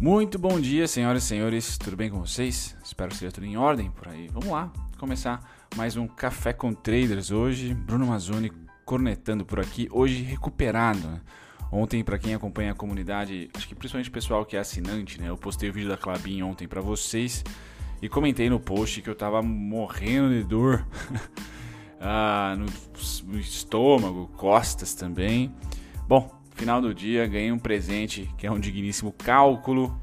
Muito bom dia, senhoras e senhores, tudo bem com vocês? Espero que esteja tudo em ordem por aí. Vamos lá, começar mais um Café com Traders hoje. Bruno Mazzoni cornetando por aqui, hoje recuperado. Né? Ontem, para quem acompanha a comunidade, acho que principalmente o pessoal que é assinante, né? Eu postei o vídeo da Clabin ontem para vocês e comentei no post que eu tava morrendo de dor ah, no, no estômago, costas também. Bom, final do dia ganhei um presente que é um digníssimo cálculo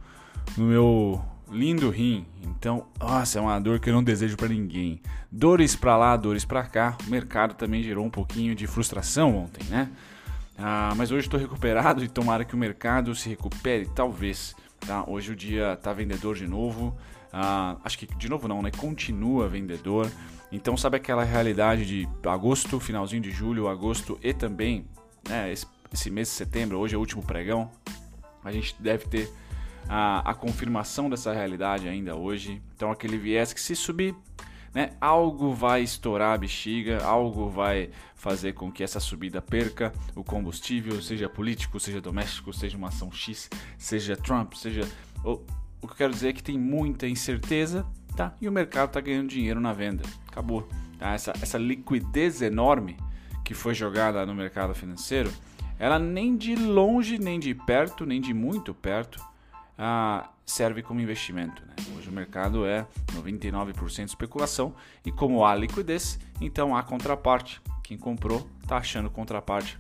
no meu lindo rim. Então, nossa, é uma dor que eu não desejo para ninguém. Dores para lá, dores para cá. O mercado também gerou um pouquinho de frustração ontem, né? Ah, mas hoje estou recuperado e tomara que o mercado se recupere, talvez. Tá? Hoje o dia tá vendedor de novo. Ah, acho que de novo não, né? Continua vendedor. Então sabe aquela realidade de agosto, finalzinho de julho, agosto e também né, esse esse mês de setembro, hoje é o último pregão, a gente deve ter a, a confirmação dessa realidade ainda hoje. Então aquele viés que se subir, né, algo vai estourar a bexiga, algo vai fazer com que essa subida perca o combustível, seja político, seja doméstico, seja uma ação X, seja Trump, seja. O, o que eu quero dizer é que tem muita incerteza, tá? E o mercado está ganhando dinheiro na venda. Acabou. Tá? Essa, essa liquidez enorme que foi jogada no mercado financeiro ela nem de longe, nem de perto, nem de muito perto ah, serve como investimento. Né? Hoje o mercado é 99% especulação e como há liquidez, então há contraparte. Quem comprou está achando contraparte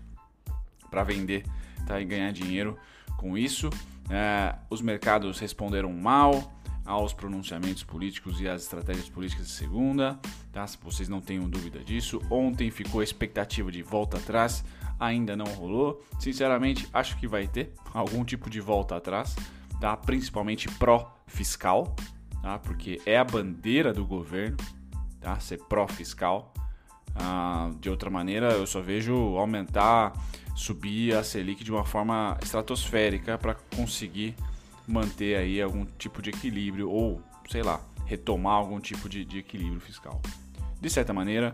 para vender tá? e ganhar dinheiro com isso. É, os mercados responderam mal aos pronunciamentos políticos e às estratégias políticas de segunda, tá? Vocês não tenham dúvida disso. Ontem ficou a expectativa de volta atrás ainda não rolou. Sinceramente, acho que vai ter algum tipo de volta atrás, tá? principalmente pró-fiscal, tá? porque é a bandeira do governo tá? ser pró-fiscal. Ah, de outra maneira, eu só vejo aumentar, subir a Selic de uma forma estratosférica para conseguir manter aí algum tipo de equilíbrio ou, sei lá, retomar algum tipo de, de equilíbrio fiscal. De certa maneira,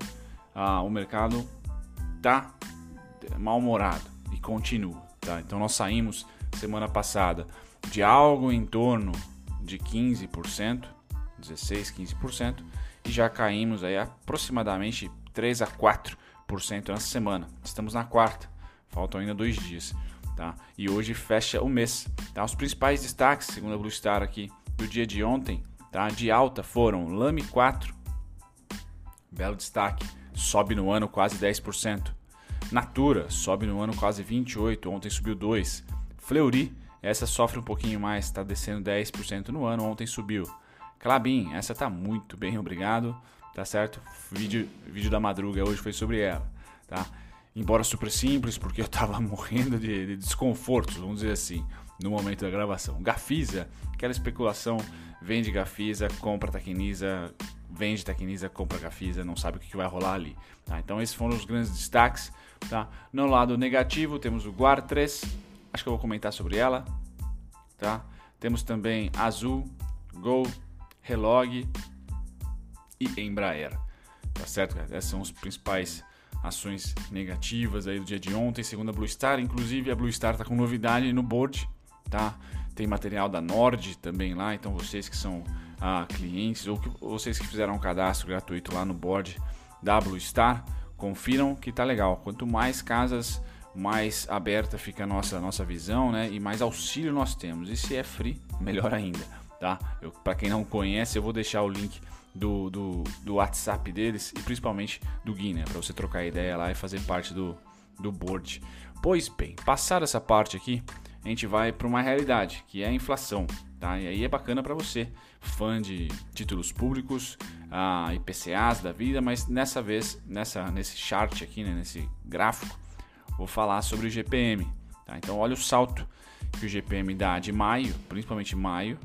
ah, o mercado está mal-humorado e continua. Tá? Então nós saímos semana passada de algo em torno de 15%, 16, 15%, e já caímos aí aproximadamente 3 a 4% nessa semana. Estamos na quarta, faltam ainda dois dias. Tá? E hoje fecha o mês. Tá? Os principais destaques, segundo a Blue Star aqui, do dia de ontem, tá? de alta foram Lame 4, belo destaque, sobe no ano quase 10%. Natura sobe no ano quase 28, ontem subiu 2. Fleury, essa sofre um pouquinho mais, está descendo 10% no ano, ontem subiu. Clabin, essa tá muito bem, obrigado, tá certo? Vídeo, vídeo da madruga hoje foi sobre ela, tá? Embora super simples, porque eu tava morrendo de, de desconforto, vamos dizer assim, no momento da gravação. Gafisa, aquela especulação, vende Gafisa, compra Tecnisa, vende Tecnisa, compra Gafisa, não sabe o que vai rolar ali. Tá? Então esses foram os grandes destaques. Tá? No lado negativo temos o Guar 3, acho que eu vou comentar sobre ela. Tá? Temos também Azul, Gol, Relog e Embraer. Tá certo? Essas são as principais ações negativas aí do dia de ontem, segundo a Blue Star. Inclusive a Blue Star está com novidade no board, tá? Tem material da Nord também lá, então vocês que são ah, clientes ou que, vocês que fizeram um cadastro gratuito lá no board da Blue Star, confiram que tá legal. Quanto mais casas, mais aberta fica a nossa, nossa visão, né? E mais auxílio nós temos. E se é free, melhor ainda, tá? Para quem não conhece, eu vou deixar o link do, do, do WhatsApp deles e principalmente do Gui, né? Para você trocar ideia lá e fazer parte do, do board. Pois bem, passar essa parte aqui, a gente vai para uma realidade, que é a inflação. Tá? E aí é bacana para você, fã de títulos públicos, IPCAs da vida, mas nessa vez, nessa, nesse chart aqui, né, nesse gráfico, vou falar sobre o GPM. Tá? Então olha o salto que o GPM dá de maio, principalmente maio,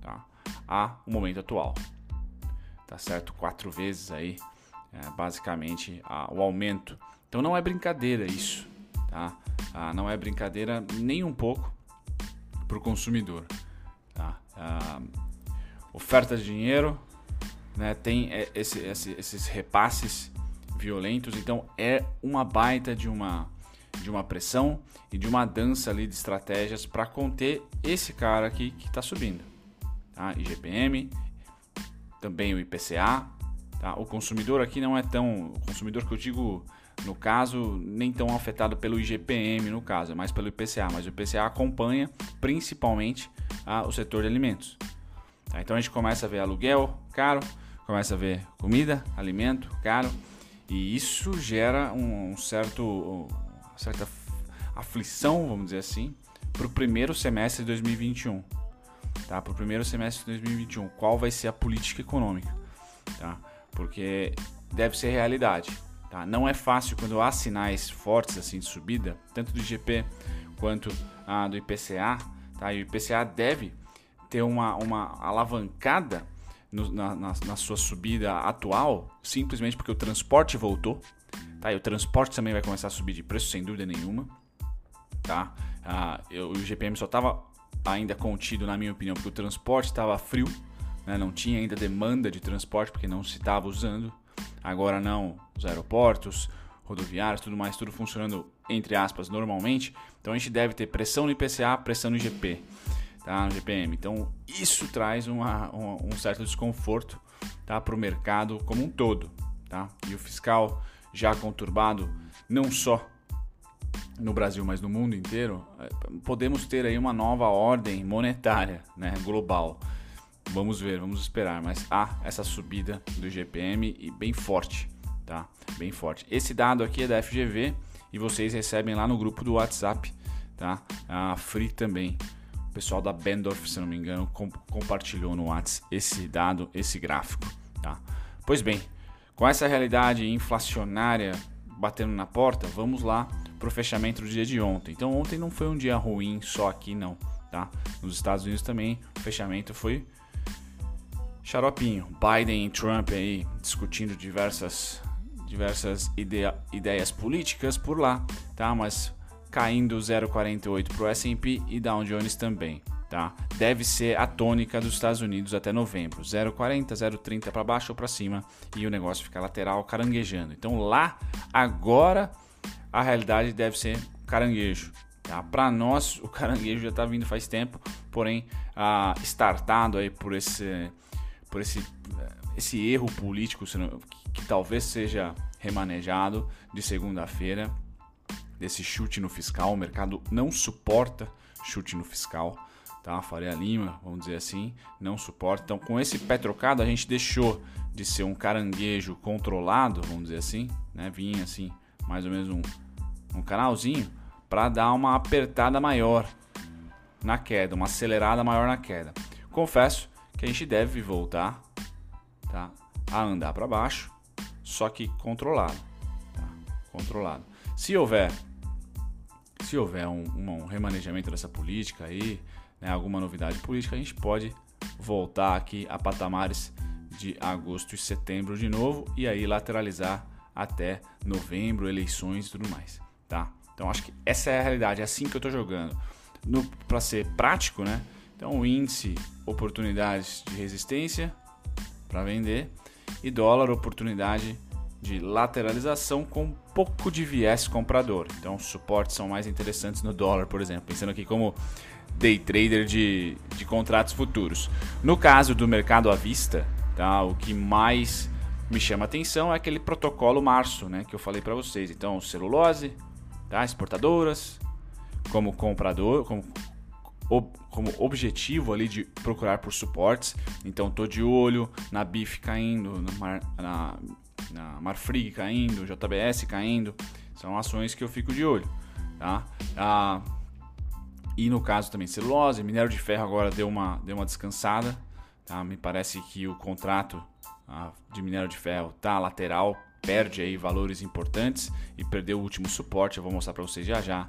tá? a o momento atual. Tá certo? Quatro vezes aí, é, basicamente, a, o aumento. Então não é brincadeira isso, tá? Ah, não é brincadeira nem um pouco para o consumidor uh, oferta de dinheiro, né, tem é, esse, esse, esses repasses violentos, então é uma baita de uma de uma pressão e de uma dança ali de estratégias para conter esse cara aqui que está subindo. Tá? IGPM, também o IPCA. Tá? O consumidor aqui não é tão. O consumidor que eu digo, no caso, nem tão afetado pelo IGPM, no caso, é mais pelo IPCA. Mas o IPCA acompanha principalmente ah, o setor de alimentos. Tá? Então a gente começa a ver aluguel caro, começa a ver comida, alimento caro. E isso gera um, um certo, uma certa aflição, vamos dizer assim, para o primeiro semestre de 2021. Tá? Para o primeiro semestre de 2021, qual vai ser a política econômica? Tá? Porque deve ser realidade. Tá? Não é fácil quando há sinais fortes assim de subida, tanto do IGP quanto ah, do IPCA. Tá? E o IPCA deve ter uma, uma alavancada no, na, na, na, sua subida atual, simplesmente porque o transporte voltou. Tá? E o transporte também vai começar a subir de preço, sem dúvida nenhuma. Tá? Ah, eu, o GPM só estava ainda contido, na minha opinião, porque o transporte estava frio, né? não tinha ainda demanda de transporte, porque não se estava usando. Agora não, os aeroportos, rodoviários, tudo mais, tudo funcionando entre aspas normalmente. Então a gente deve ter pressão no IPCA, pressão no IGP tá? no GPM. Então isso traz uma, um, certo desconforto tá? para o mercado como um todo. Tá? E o fiscal já conturbado, não só no Brasil, mas no mundo inteiro, é, podemos ter aí uma nova ordem monetária né? global. Vamos ver, vamos esperar, mas há essa subida do GPM e bem forte, tá? Bem forte. Esse dado aqui é da FGV e vocês recebem lá no grupo do WhatsApp, tá? A Free também. O pessoal da Bendorf, se não me engano, com, compartilhou no WhatsApp esse dado, esse gráfico. Tá? Pois bem, com essa realidade inflacionária batendo na porta, vamos lá para o fechamento do dia de ontem. Então ontem não foi um dia ruim só aqui não, tá? Nos Estados Unidos também o fechamento foi xaropinho. Biden e Trump aí discutindo diversas diversas ideia, ideias políticas por lá, tá? Mas caindo 0,48 para o S&P e Dow Jones também. Tá? Deve ser a tônica dos Estados Unidos até novembro, 0,40, 0,30 para baixo ou para cima e o negócio fica lateral caranguejando. Então lá agora a realidade deve ser caranguejo. Tá? Para nós o caranguejo já está vindo faz tempo, porém ah, startado aí por esse por esse esse erro político que, que talvez seja remanejado de segunda-feira desse chute no fiscal. O mercado não suporta chute no fiscal, tá? Faria Lima, vamos dizer assim, não suporta. Então, com esse pé trocado, a gente deixou de ser um caranguejo controlado, vamos dizer assim, né? Vinha assim, mais ou menos um, um canalzinho, para dar uma apertada maior na queda, uma acelerada maior na queda. Confesso que a gente deve voltar, tá? A andar para baixo, só que controlado, tá? Controlado. Se houver se houver um, um, remanejamento dessa política aí, né, alguma novidade política, a gente pode voltar aqui a patamares de agosto e setembro de novo e aí lateralizar até novembro, eleições e tudo mais, tá? Então acho que essa é a realidade, é assim que eu estou jogando. Para ser prático, né? Então índice oportunidades de resistência para vender e dólar oportunidade de lateralização com um pouco de viés comprador. Então, os suportes são mais interessantes no dólar, por exemplo, pensando aqui como day trader de, de contratos futuros. No caso do mercado à vista, tá, o que mais me chama atenção é aquele protocolo março, né, que eu falei para vocês. Então, celulose, tá, exportadoras, como comprador, como, como objetivo ali de procurar por suportes. Então, tô de olho na BIF caindo, na, na na Marfrig caindo, JBS caindo, são ações que eu fico de olho, tá? Ah, e no caso também celulose, minério de ferro agora deu uma, deu uma descansada, tá? Me parece que o contrato ah, de minério de ferro tá lateral, perde aí valores importantes e perdeu o último suporte, eu vou mostrar para vocês já já.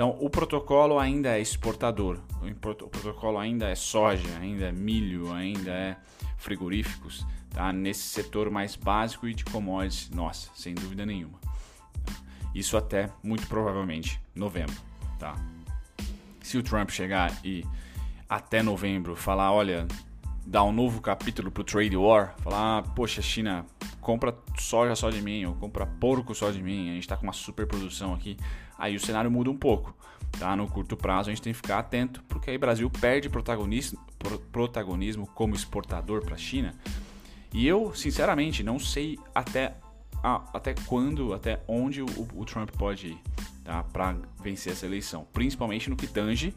Então, o protocolo ainda é exportador, o protocolo ainda é soja, ainda é milho, ainda é frigoríficos, tá? nesse setor mais básico e de commodities, nossa, sem dúvida nenhuma. Isso até muito provavelmente novembro. Tá? Se o Trump chegar e até novembro falar, olha, dar um novo capítulo para o trade war, falar, ah, poxa, China compra soja só de mim, ou compra porco só de mim, a gente está com uma superprodução aqui, aí o cenário muda um pouco. Tá? No curto prazo a gente tem que ficar atento, porque aí o Brasil perde protagonismo, protagonismo como exportador para a China. E eu, sinceramente, não sei até, até quando, até onde o, o Trump pode ir tá? para vencer essa eleição, principalmente no que tange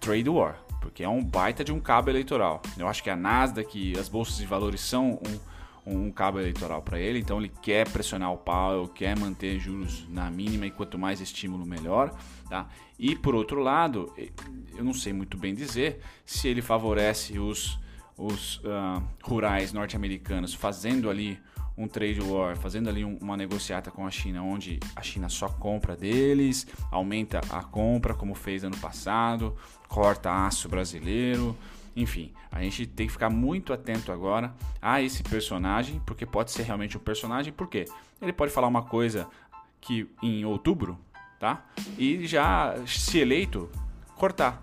trade war, porque é um baita de um cabo eleitoral. Eu acho que a Nasdaq as bolsas de valores são um, um cabo eleitoral para ele, então ele quer pressionar o Powell, quer manter juros na mínima e quanto mais estímulo melhor, tá? E por outro lado, eu não sei muito bem dizer se ele favorece os, os uh, rurais norte-americanos fazendo ali um trade war, fazendo ali um, uma negociata com a China, onde a China só compra deles, aumenta a compra, como fez ano passado, corta aço brasileiro. Enfim, a gente tem que ficar muito atento agora a esse personagem, porque pode ser realmente um personagem, porque ele pode falar uma coisa que em outubro, tá? E já se eleito, cortar,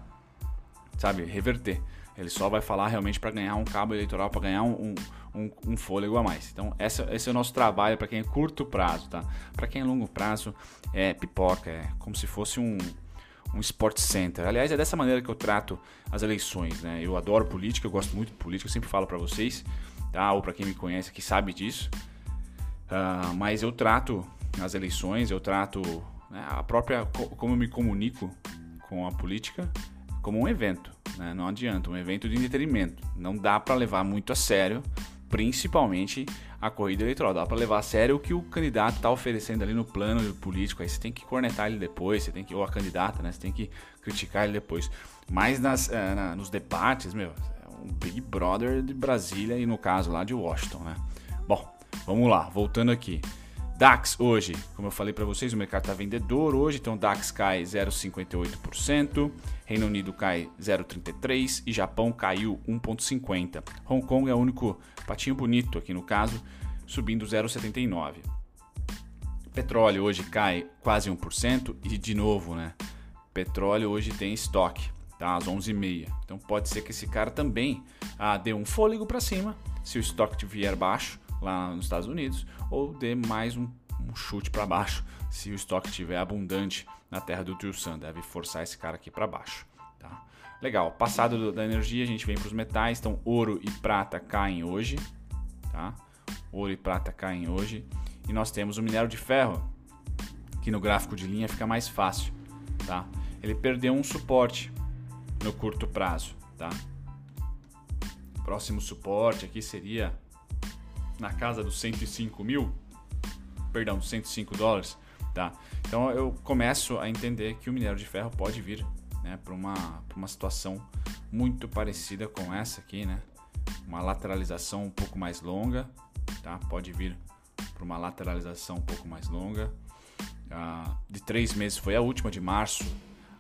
sabe? Reverter. Ele só vai falar realmente para ganhar um cabo eleitoral, para ganhar um, um um, um fôlego a mais. Então, essa, esse é o nosso trabalho para quem é curto prazo, tá? Para quem é longo prazo, é pipoca, é como se fosse um, um sport center. Aliás, é dessa maneira que eu trato as eleições, né? Eu adoro política, eu gosto muito de política, eu sempre falo para vocês, tá? Ou para quem me conhece que sabe disso. Uh, mas eu trato as eleições, eu trato né, a própria como eu me comunico com a política como um evento, né? Não adianta, um evento de entretenimento. Não dá para levar muito a sério principalmente a corrida eleitoral. Dá para levar a sério o que o candidato está oferecendo ali no plano político. Aí você tem que cornetar ele depois, você tem que ou a candidata, né? Você tem que criticar ele depois. Mas nas, é, na, nos debates, meu, é um Big Brother de Brasília e no caso lá de Washington, né? Bom, vamos lá, voltando aqui. DAX hoje, como eu falei para vocês, o mercado está vendedor hoje, então DAX cai 0,58%, Reino Unido cai 0,33% e Japão caiu 1,50%. Hong Kong é o único patinho bonito aqui no caso, subindo 0,79%. Petróleo hoje cai quase 1% e de novo, né? Petróleo hoje tem estoque, tá? Às 11h30. Então pode ser que esse cara também ah, dê um fôlego para cima se o estoque vier baixo lá nos Estados Unidos, ou dê mais um, um chute para baixo se o estoque estiver abundante na terra do Tio Sam. Deve forçar esse cara aqui para baixo. Tá? Legal, passado da energia, a gente vem para os metais. Então, ouro e prata caem hoje. Tá? Ouro e prata caem hoje. E nós temos o minério de ferro, que no gráfico de linha fica mais fácil. Tá? Ele perdeu um suporte no curto prazo. Tá? Próximo suporte aqui seria na casa dos 105 mil, perdão, 105 dólares, tá? Então eu começo a entender que o minério de ferro pode vir né, para uma, uma situação muito parecida com essa aqui, né? Uma lateralização um pouco mais longa, tá? Pode vir para uma lateralização um pouco mais longa. Ah, de três meses foi a última, de março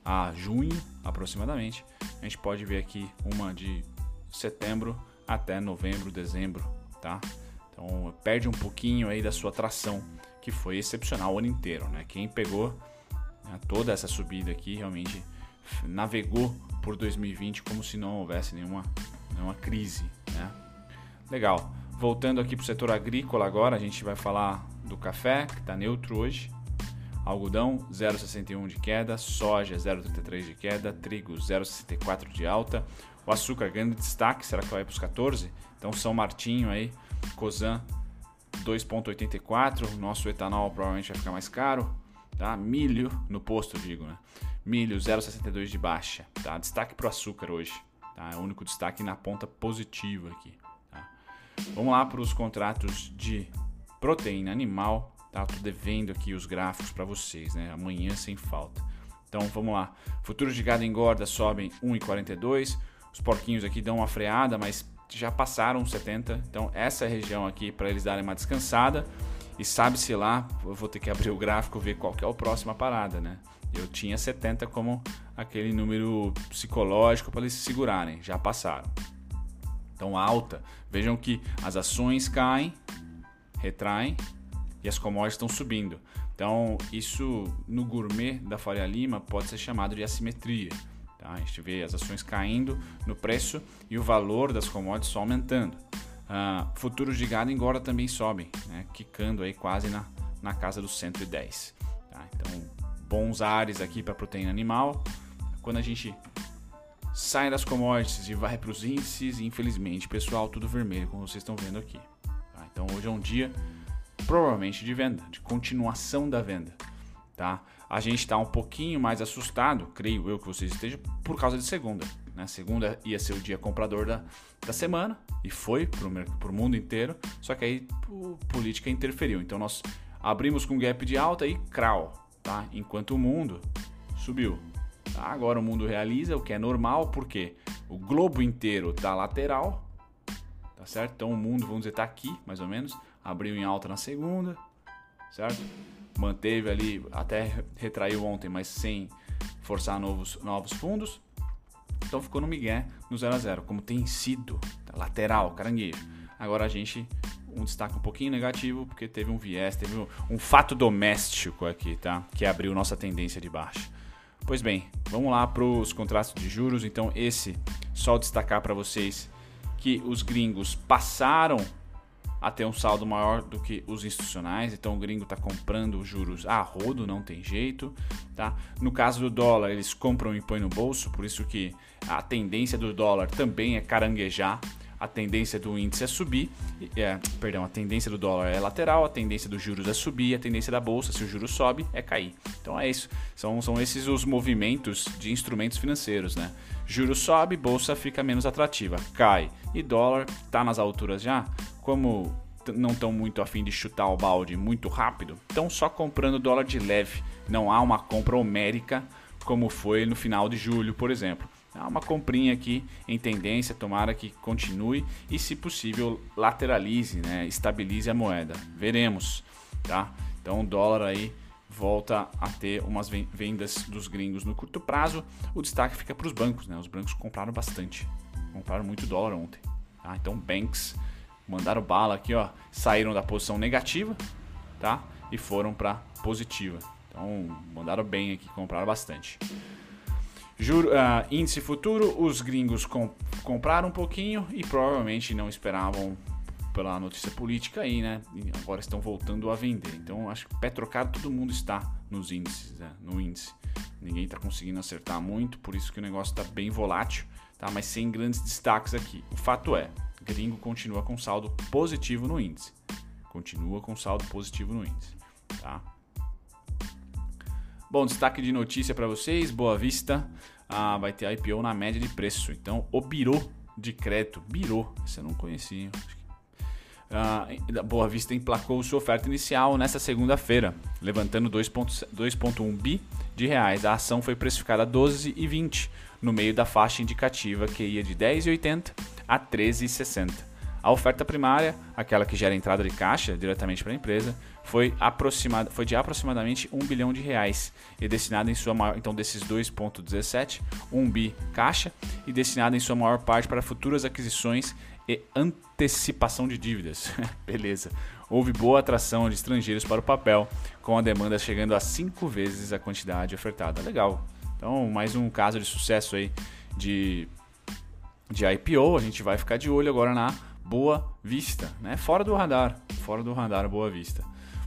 a junho aproximadamente. A gente pode ver aqui uma de setembro até novembro, dezembro, tá? Então perde um pouquinho aí da sua tração, que foi excepcional o ano inteiro. Né? Quem pegou né, toda essa subida aqui realmente navegou por 2020 como se não houvesse nenhuma, nenhuma crise. Né? Legal. Voltando aqui para o setor agrícola agora, a gente vai falar do café, que está neutro hoje. Algodão 0,61 de queda, soja 0,33 de queda, trigo 0,64 de alta. O açúcar grande destaque, será que vai para os 14? Então São Martinho aí Cosan 2,84. Nosso etanol provavelmente vai ficar mais caro. Tá? Milho no posto, digo, né? Milho 0,62 de baixa. Tá? Destaque para o açúcar hoje. Tá? É o único destaque na ponta positiva aqui. Tá? Vamos lá para os contratos de proteína animal. Tá? Tô devendo aqui os gráficos para vocês, né? Amanhã sem falta. Então vamos lá. Futuros de gado engorda sobem 1,42. Os porquinhos aqui dão uma freada, mas já passaram 70, então essa é região aqui para eles darem uma descansada. E sabe-se lá, eu vou ter que abrir o gráfico ver qual que é a próxima parada, né? Eu tinha 70 como aquele número psicológico para eles se segurarem, já passaram. Então alta, vejam que as ações caem, retraem e as commodities estão subindo. Então isso no gourmet da Faria Lima pode ser chamado de assimetria. Tá? A gente vê as ações caindo no preço e o valor das commodities só aumentando. Uh, futuros de gado engorda também sobem, né? quicando aí quase na, na casa dos 110. Tá? Então, bons ares aqui para proteína animal. Quando a gente sai das commodities e vai para os índices, infelizmente, pessoal, tudo vermelho, como vocês estão vendo aqui. Tá? Então, hoje é um dia provavelmente de venda, de continuação da venda. Tá? A gente está um pouquinho mais assustado, creio eu que vocês estejam, por causa de segunda. Né? Segunda ia ser o dia comprador da, da semana e foi para o mundo inteiro, só que aí a política interferiu. Então nós abrimos com gap de alta e crawl, tá? enquanto o mundo subiu. Tá? Agora o mundo realiza o que é normal, porque o globo inteiro está lateral, tá certo? Então o mundo, vamos dizer, está aqui mais ou menos, abriu em alta na segunda, certo? Manteve ali, até retraiu ontem, mas sem forçar novos, novos fundos. Então ficou no migué no 0 a 0 como tem sido, tá? lateral, caranguejo. Agora a gente um destaque um pouquinho negativo porque teve um viés, teve um, um fato doméstico aqui, tá? Que abriu nossa tendência de baixa. Pois bem, vamos lá para os contratos de juros. Então esse só destacar para vocês que os gringos passaram a ter um saldo maior do que os institucionais, então o gringo está comprando juros a rodo, não tem jeito, tá? No caso do dólar, eles compram e põem no bolso, por isso que a tendência do dólar também é caranguejar, a tendência do índice é subir, é, perdão, a tendência do dólar é lateral, a tendência dos juros é subir, a tendência da bolsa, se o juro sobe, é cair. Então é isso, são, são esses os movimentos de instrumentos financeiros, né? Juro sobe, bolsa fica menos atrativa, cai. E dólar está nas alturas já, como não estão muito afim de chutar o balde muito rápido, estão só comprando dólar de leve. Não há uma compra homérica como foi no final de julho, por exemplo. Há uma comprinha aqui em tendência, tomara que continue e, se possível, lateralize, né? estabilize a moeda. Veremos, tá? Então o dólar aí volta a ter umas vendas dos gringos no curto prazo. O destaque fica para os bancos, né? Os bancos compraram bastante, compraram muito dólar ontem. Tá? Então, banks mandaram bala aqui, ó, saíram da posição negativa, tá? E foram para positiva. Então, mandaram bem aqui, compraram bastante. Juro, uh, índice futuro, os gringos compraram um pouquinho e provavelmente não esperavam pela notícia política aí, né? E agora estão voltando a vender. Então acho que Petrocard todo mundo está nos índices, né? no índice. Ninguém está conseguindo acertar muito, por isso que o negócio está bem volátil, tá? Mas sem grandes destaques aqui. O fato é, gringo continua com saldo positivo no índice. Continua com saldo positivo no índice, tá? Bom, destaque de notícia para vocês, Boa Vista ah, vai ter IPO na média de preço. Então, o Biro de crédito, esse eu não conhecia, uh, Boa Vista emplacou sua oferta inicial nesta segunda-feira, levantando 2,1 bi de reais. A ação foi precificada a 12,20 no meio da faixa indicativa que ia de 10,80 a 13,60. A oferta primária, aquela que gera entrada de caixa diretamente para a empresa, foi, aproximada, foi de aproximadamente 1 bilhão de reais e destinada em sua maior, então desses 2.17, 1 bi caixa e destinada em sua maior parte para futuras aquisições e antecipação de dívidas. Beleza. Houve boa atração de estrangeiros para o papel, com a demanda chegando a cinco vezes a quantidade ofertada. Legal. Então, mais um caso de sucesso aí de, de IPO. A gente vai ficar de olho agora na Boa Vista, né? Fora do radar, fora do radar Boa Vista.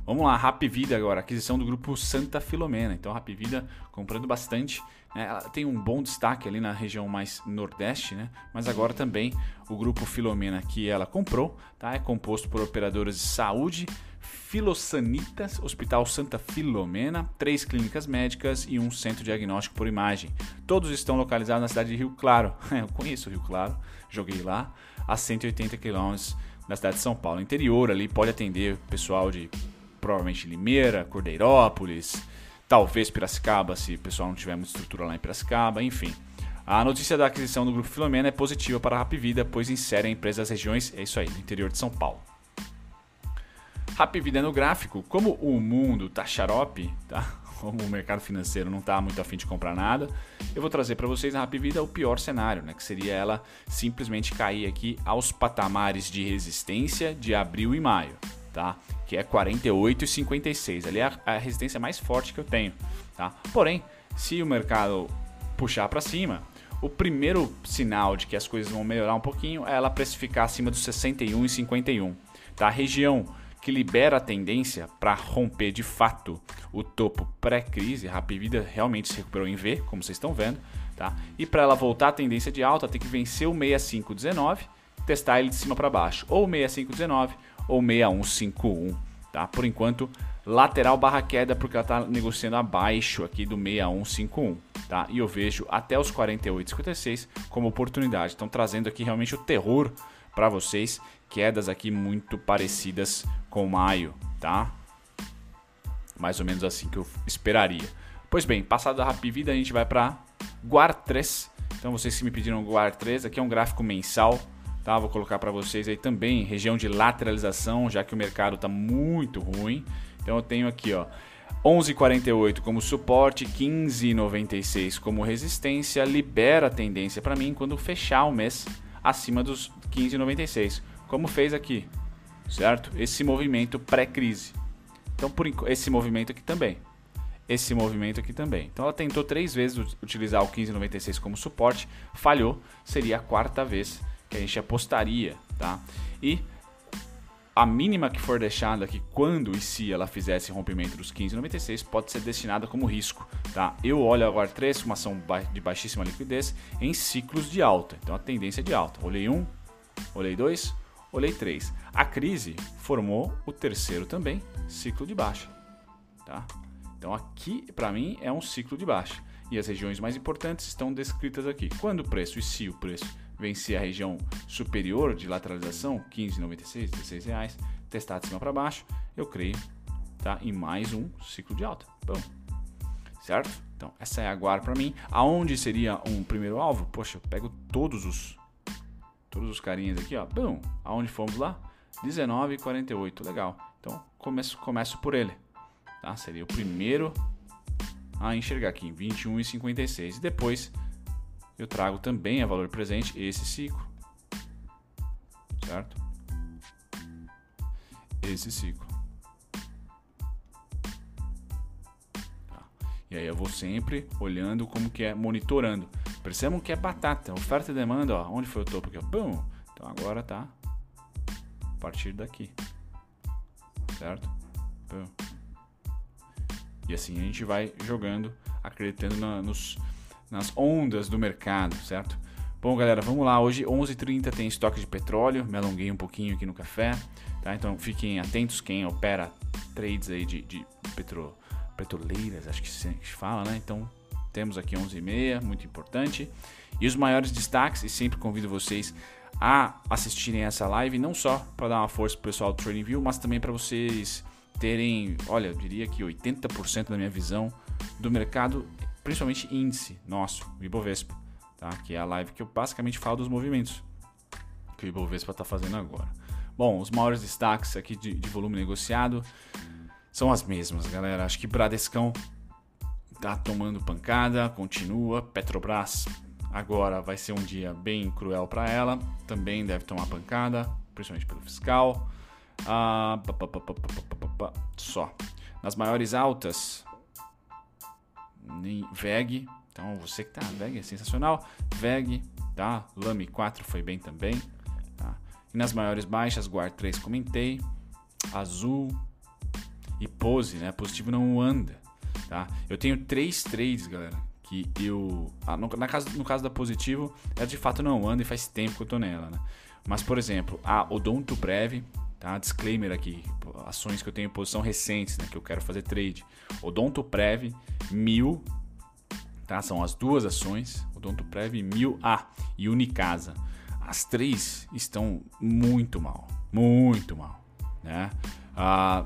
Vamos lá, Rap Vida agora, aquisição do grupo Santa Filomena. Então, Rap Vida comprando bastante. Né? Ela tem um bom destaque ali na região mais nordeste, né? mas agora também o grupo Filomena que ela comprou tá? é composto por operadoras de saúde, Filosanitas, Hospital Santa Filomena, três clínicas médicas e um centro diagnóstico por imagem. Todos estão localizados na cidade de Rio Claro. Eu conheço Rio Claro, joguei lá, a 180 quilômetros da cidade de São Paulo. Interior ali pode atender pessoal de provavelmente Limeira, Cordeirópolis, talvez Piracicaba, se o pessoal não tiver muita estrutura lá em Piracicaba, enfim. A notícia da aquisição do Grupo Filomena é positiva para a Rapvida, pois insere a empresa das regiões, é isso aí, do interior de São Paulo. Rapvida no gráfico, como o mundo tá xarope, tá? Como o mercado financeiro não está muito afim de comprar nada, eu vou trazer para vocês na Rapvida o pior cenário, né? Que seria ela simplesmente cair aqui aos patamares de resistência de abril e maio tá? Que é 48 e 56. Ali é a, a resistência mais forte que eu tenho, tá? Porém, se o mercado puxar para cima, o primeiro sinal de que as coisas vão melhorar um pouquinho é ela precificar acima dos 61 e 51. Tá? A região que libera a tendência para romper de fato o topo pré-crise, a Rapvida realmente se recuperou em V, como vocês estão vendo, tá? E para ela voltar à tendência de alta, tem que vencer o 6519, testar ele de cima para baixo, ou 6519 ou 6151, tá? Por enquanto, lateral barra queda porque ela está negociando abaixo aqui do 6151, tá? E eu vejo até os 48,56 como oportunidade. Estão trazendo aqui realmente o terror para vocês, quedas aqui muito parecidas com maio, tá? Mais ou menos assim que eu esperaria. Pois bem, passado da Rapvida, a gente vai para Guar 3. Então vocês que me pediram Guar 3, aqui é um gráfico mensal, tá? Vou colocar para vocês aí também região de lateralização, já que o mercado está muito ruim. Então eu tenho aqui, ó, 11,48 como suporte, 15,96 como resistência, libera a tendência para mim quando fechar o mês acima dos 15,96, como fez aqui, certo? Esse movimento pré-crise. Então, por esse movimento aqui também. Esse movimento aqui também. Então, ela tentou três vezes utilizar o 15,96 como suporte, falhou, seria a quarta vez que a gente apostaria, tá? E a mínima que for deixada aqui quando e se ela fizesse rompimento dos 15,96 pode ser destinada como risco, tá? Eu olho agora 3, uma ação de baixíssima liquidez em ciclos de alta, então a tendência é de alta. Olhei um, olhei dois, olhei três. A crise formou o terceiro também, ciclo de baixa, tá? Então aqui para mim é um ciclo de baixa e as regiões mais importantes estão descritas aqui. Quando o preço e se o preço vencer a região superior de lateralização, 15,96, 16 reais, testar de cima para baixo, eu creio tá, em mais um ciclo de alta. Bom, certo? Então, essa é a guarda para mim. Aonde seria um primeiro alvo? Poxa, eu pego todos os todos os carinhas aqui, ó. Bom, aonde fomos lá? 19,48, legal. Então, começo, começo por ele. Tá? Seria o primeiro a enxergar aqui, 21,56. E depois eu trago também a valor presente esse ciclo. Certo? Esse ciclo. Tá. E aí eu vou sempre olhando como que é, monitorando. Percebam que é batata, oferta e demanda, ó, onde foi o topo aqui, ó, bum. Então agora tá a partir daqui. Certo? Bum. E assim a gente vai jogando, acreditando na, nos nas ondas do mercado, certo? Bom, galera, vamos lá. Hoje, 11h30, tem estoque de petróleo. Me alonguei um pouquinho aqui no café, tá? Então, fiquem atentos quem opera trades aí de, de petro, petroleiras, acho que se fala, né? Então, temos aqui 11h30, muito importante. E os maiores destaques, e sempre convido vocês a assistirem essa live, não só para dar uma força pro pessoal do Trading View, mas também para vocês terem, olha, eu diria que 80% da minha visão do mercado principalmente índice nosso, o Ibovespa, tá? que é a live que eu basicamente falo dos movimentos que o Ibovespa está fazendo agora. Bom, os maiores destaques aqui de, de, volume negociado são as mesmas, galera. Acho que Bradescão tá tomando pancada, continua. Petrobras agora vai ser um dia bem cruel para ela, também deve tomar pancada, principalmente pelo fiscal. Ah, só. Nas maiores altas, VEG. Então você que tá, VEG é sensacional. VEG, tá? Lame 4 foi bem também. Tá? E nas maiores baixas, Guard 3 comentei. Azul e Pose, né? Positivo não anda. Tá? Eu tenho três trades, galera. Que eu. Ah, no, na caso, no caso da positivo, ela de fato não anda e faz tempo que eu tô nela, né? Mas, por exemplo, a Odonto Prev, tá? Disclaimer aqui, ações que eu tenho em posição recentes, né? Que eu quero fazer trade. Odonto Prev, 1000, tá? São as duas ações, Odonto Prev, 1000A e Unicasa. As três estão muito mal, muito mal, né? Ah,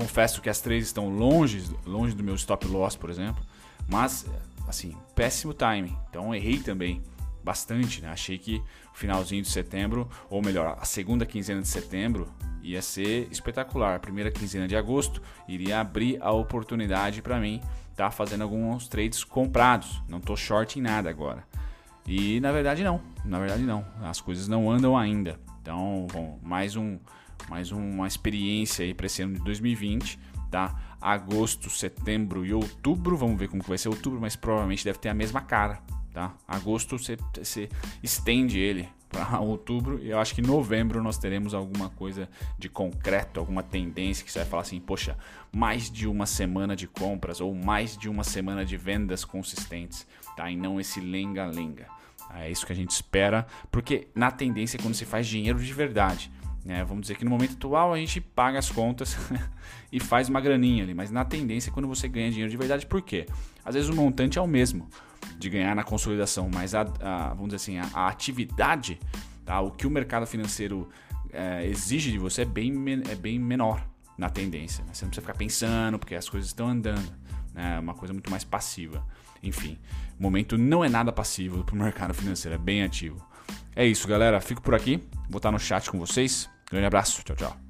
confesso que as três estão longe, longe do meu stop loss, por exemplo, mas assim, péssimo timing. Então errei também bastante, né? Achei que o finalzinho de setembro, ou melhor, a segunda quinzena de setembro ia ser espetacular. A primeira quinzena de agosto iria abrir a oportunidade para mim estar tá fazendo alguns trades comprados. Não tô short em nada agora. E na verdade não, na verdade não. As coisas não andam ainda. Então, bom, mais um mais uma experiência aí para esse ano de 2020, tá? Agosto, setembro e outubro, vamos ver como que vai ser outubro, mas provavelmente deve ter a mesma cara tá? Agosto você, estende ele para outubro e eu acho que em novembro nós teremos alguma coisa de concreto, alguma tendência que você vai falar assim, poxa, mais de uma semana de compras ou mais de uma semana de vendas consistentes, tá? E não esse lenga-lenga. É isso que a gente espera, porque na tendência é quando se faz dinheiro de verdade. Né? Vamos dizer que no momento atual a gente paga as contas e faz uma graninha ali, mas na tendência é quando você ganha dinheiro de verdade, por quê? Às vezes o montante é o mesmo de ganhar na consolidação, mas a, a vamos dizer assim, a, a, atividade, tá? o que o mercado financeiro é, exige de você é bem, é bem menor na tendência. Né? Você não precisa ficar pensando porque as coisas estão andando. Né? É uma coisa muito mais passiva. Enfim, o momento não é nada passivo para o mercado financeiro, é bem ativo. É isso, galera. Fico por aqui. Vou estar no chat com vocês. Grande abraço. Tchau, tchau.